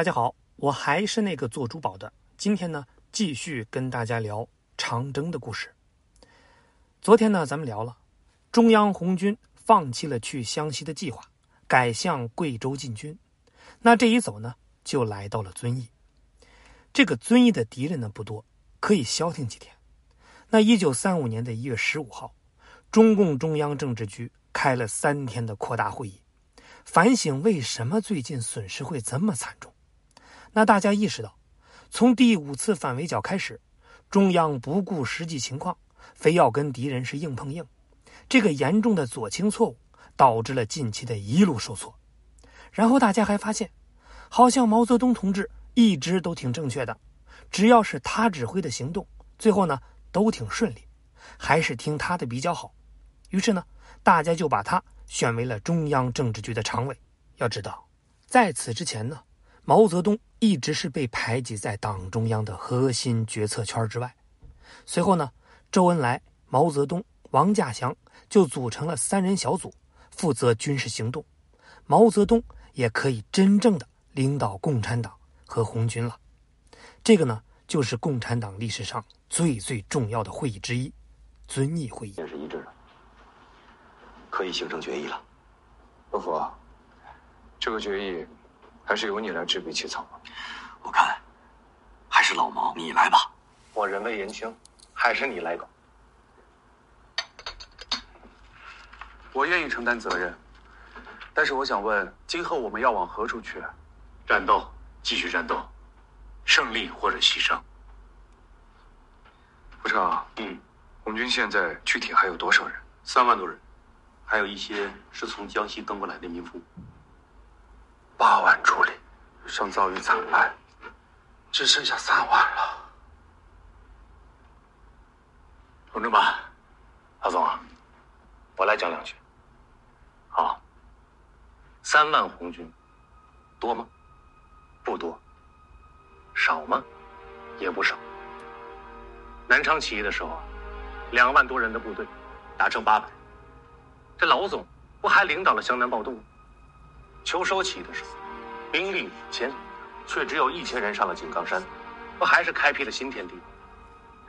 大家好，我还是那个做珠宝的。今天呢，继续跟大家聊长征的故事。昨天呢，咱们聊了中央红军放弃了去湘西的计划，改向贵州进军。那这一走呢，就来到了遵义。这个遵义的敌人呢不多，可以消停几天。那一九三五年的一月十五号，中共中央政治局开了三天的扩大会议。反省为什么最近损失会这么惨重？那大家意识到，从第五次反围剿开始，中央不顾实际情况，非要跟敌人是硬碰硬，这个严重的左倾错误导致了近期的一路受挫。然后大家还发现，好像毛泽东同志一直都挺正确的，只要是他指挥的行动，最后呢都挺顺利，还是听他的比较好。于是呢，大家就把他。选为了中央政治局的常委。要知道，在此之前呢，毛泽东一直是被排挤在党中央的核心决策圈之外。随后呢，周恩来、毛泽东、王稼祥就组成了三人小组，负责军事行动。毛泽东也可以真正的领导共产党和红军了。这个呢，就是共产党历史上最最重要的会议之一——遵义会议。也是一致的。可以形成决议了，伯父，这个决议还是由你来执笔起草吧。我看还是老毛你来吧。我人微言轻，还是你来搞。我愿意承担责任，但是我想问，今后我们要往何处去？战斗，继续战斗，胜利或者牺牲。部长，嗯，红军现在具体还有多少人？三万多人。还有一些是从江西跟过来的民夫，八万主力，尚遭遇惨败，只剩下三万了。同志们，老总啊，我来讲两句。好，三万红军，多吗？不多。少吗？也不少。南昌起义的时候，两万多人的部队，打成八百。这老总不还领导了湘南暴动吗？秋收起义的时候，兵力五千，却只有一千人上了井冈山，不还是开辟了新天地？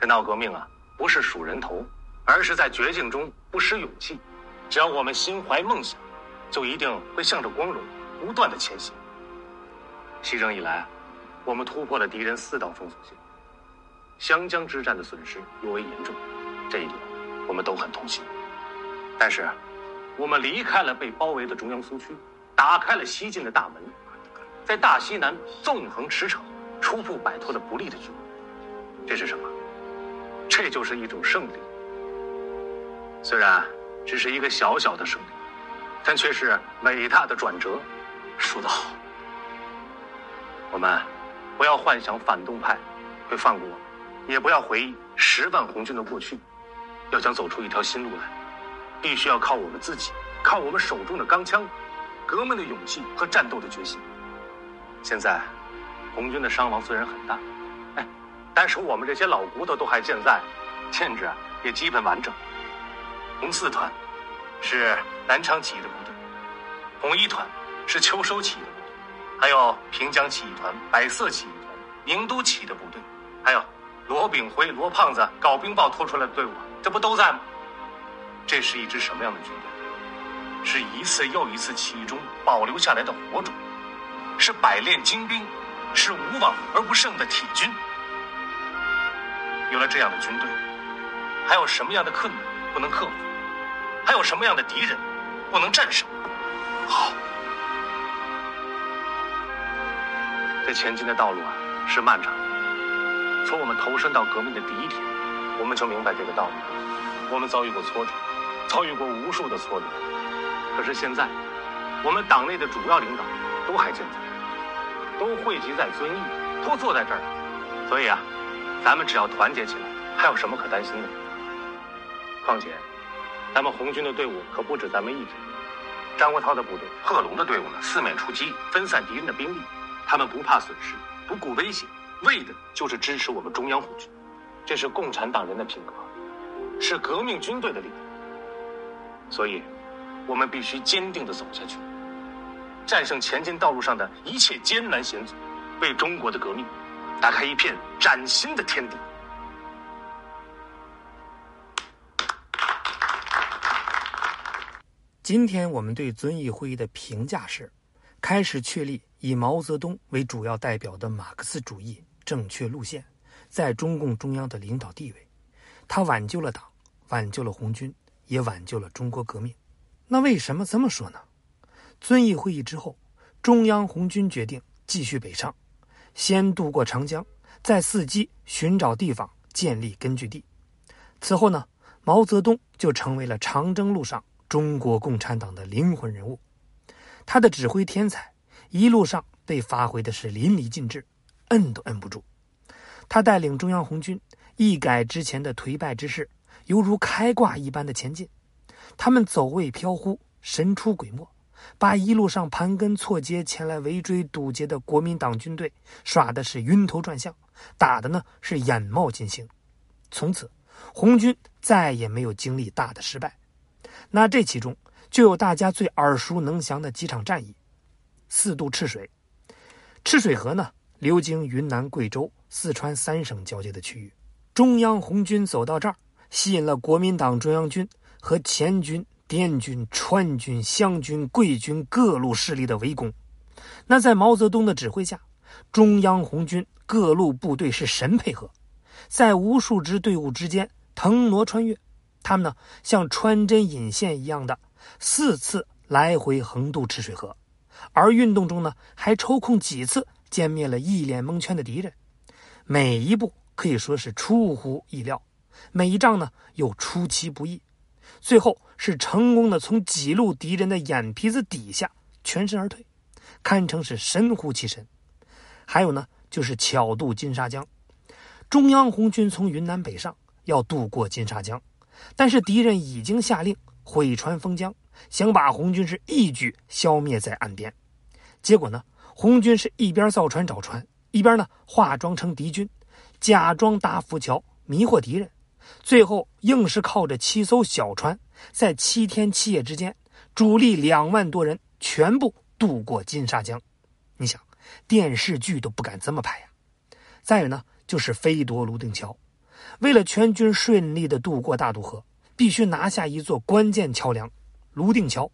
这闹革命啊，不是数人头，而是在绝境中不失勇气。只要我们心怀梦想，就一定会向着光荣不断的前行。西征以来，我们突破了敌人四道封锁线，湘江之战的损失尤为严重，这一点我们都很痛心。但是。我们离开了被包围的中央苏区，打开了西进的大门，在大西南纵横驰骋，初步摆脱了不利的局面。这是什么？这就是一种胜利。虽然只是一个小小的胜利，但却是伟大的转折。说得好。我们不要幻想反动派会放过我们，也不要回忆十万红军的过去。要想走出一条新路来。必须要靠我们自己，靠我们手中的钢枪，革命的勇气和战斗的决心。现在，红军的伤亡虽然很大，哎，但是我们这些老骨头都还健在，建制也基本完整。红四团是南昌起义的部队，红一团是秋收起义的部队，还有平江起义团、百色起义团、宁都起义的部队，还有罗炳辉、罗胖子搞冰雹拖出来的队伍，这不都在吗？这是一支什么样的军队？是一次又一次起义中保留下来的火种，是百炼精兵，是无往而不胜的铁军。有了这样的军队，还有什么样的困难不能克服？还有什么样的敌人不能战胜？好，这前进的道路啊是漫长的。从我们投身到革命的第一天，我们就明白这个道理。我们遭遇过挫折。遭遇过无数的挫折，可是现在，我们党内的主要领导都还健在，都汇集在遵义，都坐在这儿，所以啊，咱们只要团结起来，还有什么可担心的？况且，咱们红军的队伍可不止咱们一支，张国焘的部队、贺龙的队伍呢，四面出击，分散敌人的兵力，他们不怕损失，不顾危险，为的就是支持我们中央红军，这是共产党人的品格，是革命军队的力量。所以，我们必须坚定的走下去，战胜前进道路上的一切艰难险阻，为中国的革命打开一片崭新的天地。今天我们对遵义会议的评价是：开始确立以毛泽东为主要代表的马克思主义正确路线，在中共中央的领导地位。他挽救了党，挽救了红军，也挽救了中国革命。那为什么这么说呢？遵义会议之后，中央红军决定继续北上，先渡过长江，再伺机寻找地方建立根据地。此后呢，毛泽东就成为了长征路上。中国共产党的灵魂人物，他的指挥天才一路上被发挥的是淋漓尽致，摁都摁不住。他带领中央红军一改之前的颓败之势，犹如开挂一般的前进。他们走位飘忽，神出鬼没，把一路上盘根错节前来围追堵截的国民党军队耍的是晕头转向，打的呢是眼冒金星。从此，红军再也没有经历大的失败。那这其中就有大家最耳熟能详的几场战役：四渡赤水。赤水河呢，流经云南、贵州、四川三省交界的区域。中央红军走到这儿，吸引了国民党中央军和黔军、滇军、川军、湘军、桂军各路势力的围攻。那在毛泽东的指挥下，中央红军各路部队是神配合，在无数支队伍之间腾挪穿越。他们呢，像穿针引线一样的四次来回横渡赤水河，而运动中呢，还抽空几次歼灭了一脸蒙圈的敌人。每一步可以说是出乎意料，每一仗呢又出其不意，最后是成功的从几路敌人的眼皮子底下全身而退，堪称是神乎其神。还有呢，就是巧渡金沙江，中央红军从云南北上，要渡过金沙江。但是敌人已经下令毁船封江，想把红军是一举消灭在岸边。结果呢，红军是一边造船找船，一边呢化妆成敌军，假装搭浮桥迷惑敌人。最后硬是靠着七艘小船，在七天七夜之间，主力两万多人全部渡过金沙江。你想，电视剧都不敢这么拍呀！再有呢，就是飞夺泸定桥。为了全军顺利的渡过大渡河，必须拿下一座关键桥梁——泸定桥。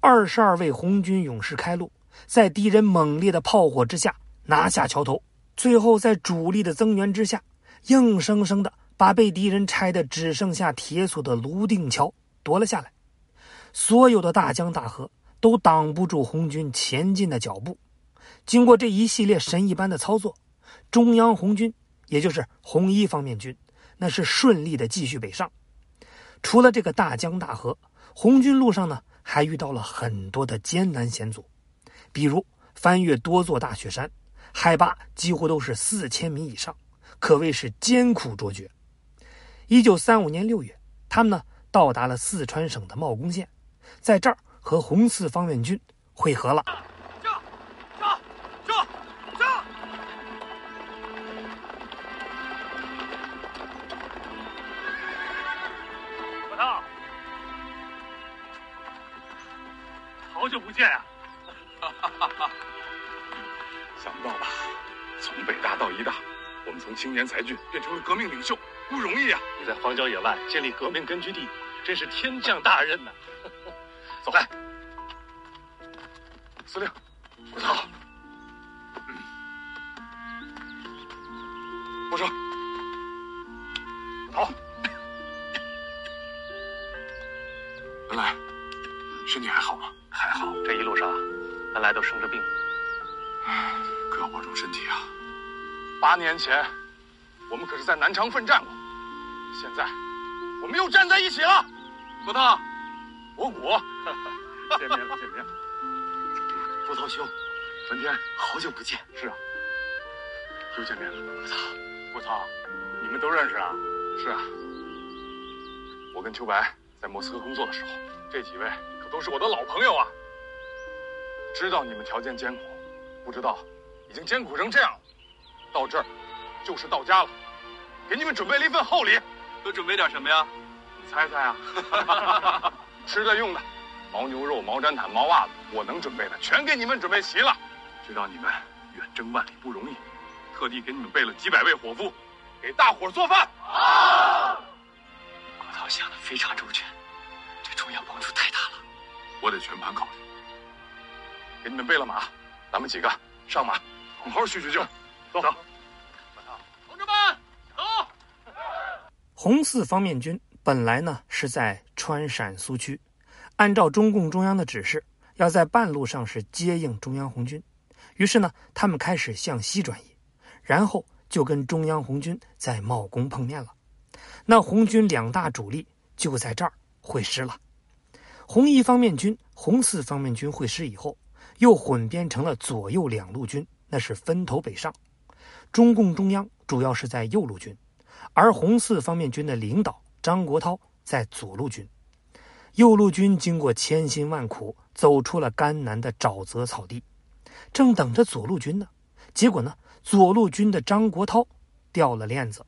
二十二位红军勇士开路，在敌人猛烈的炮火之下拿下桥头，最后在主力的增援之下，硬生生的把被敌人拆的只剩下铁索的泸定桥夺了下来。所有的大江大河都挡不住红军前进的脚步。经过这一系列神一般的操作，中央红军。也就是红一方面军，那是顺利的继续北上。除了这个大江大河，红军路上呢还遇到了很多的艰难险阻，比如翻越多座大雪山，海拔几乎都是四千米以上，可谓是艰苦卓绝。一九三五年六月，他们呢到达了四川省的茂公县，在这儿和红四方面军会合了。好久不见啊！想不到吧？从北大到一大，我们从青年才俊变成了革命领袖，不容易啊！你在荒郊野外建立革命根据地，真是天降大任呐！走，开，司令，我操！我说，好。文来，身体还好吗？还好，这一路上，本来都生着病。可要保重身体啊！八年前，我们可是在南昌奋战过，现在，我们又站在一起了。郭涛，博古，见面了，见面了。郭涛兄，文天，好久不见。是啊，又见面了。郭涛，郭涛，你们都认识啊？是啊。我跟秋白在莫斯科工作的时候，这几位可。都是我的老朋友啊！知道你们条件艰苦，不知道已经艰苦成这样了。到这儿就是到家了，给你们准备了一份厚礼。都准备点什么呀？你猜猜啊！吃的用的，牦牛肉、毛毡毯、毛袜子，我能准备的全给你们准备齐了。知道你们远征万里不容易，特地给你们备了几百位伙夫，给大伙儿做饭。国涛想的非常周全，对中央帮助太大了。我得全盘考虑。给你们备了马，咱们几个上马，好好叙叙旧。走，同红四方面军本来呢是在川陕苏区，按照中共中央的指示，要在半路上是接应中央红军。于是呢，他们开始向西转移，然后就跟中央红军在茂功碰面了。那红军两大主力就在这儿会师了。红一方面军、红四方面军会师以后，又混编成了左右两路军，那是分头北上。中共中央主要是在右路军，而红四方面军的领导张国焘在左路军。右路军经过千辛万苦，走出了甘南的沼泽草地，正等着左路军呢。结果呢，左路军的张国焘掉了链子，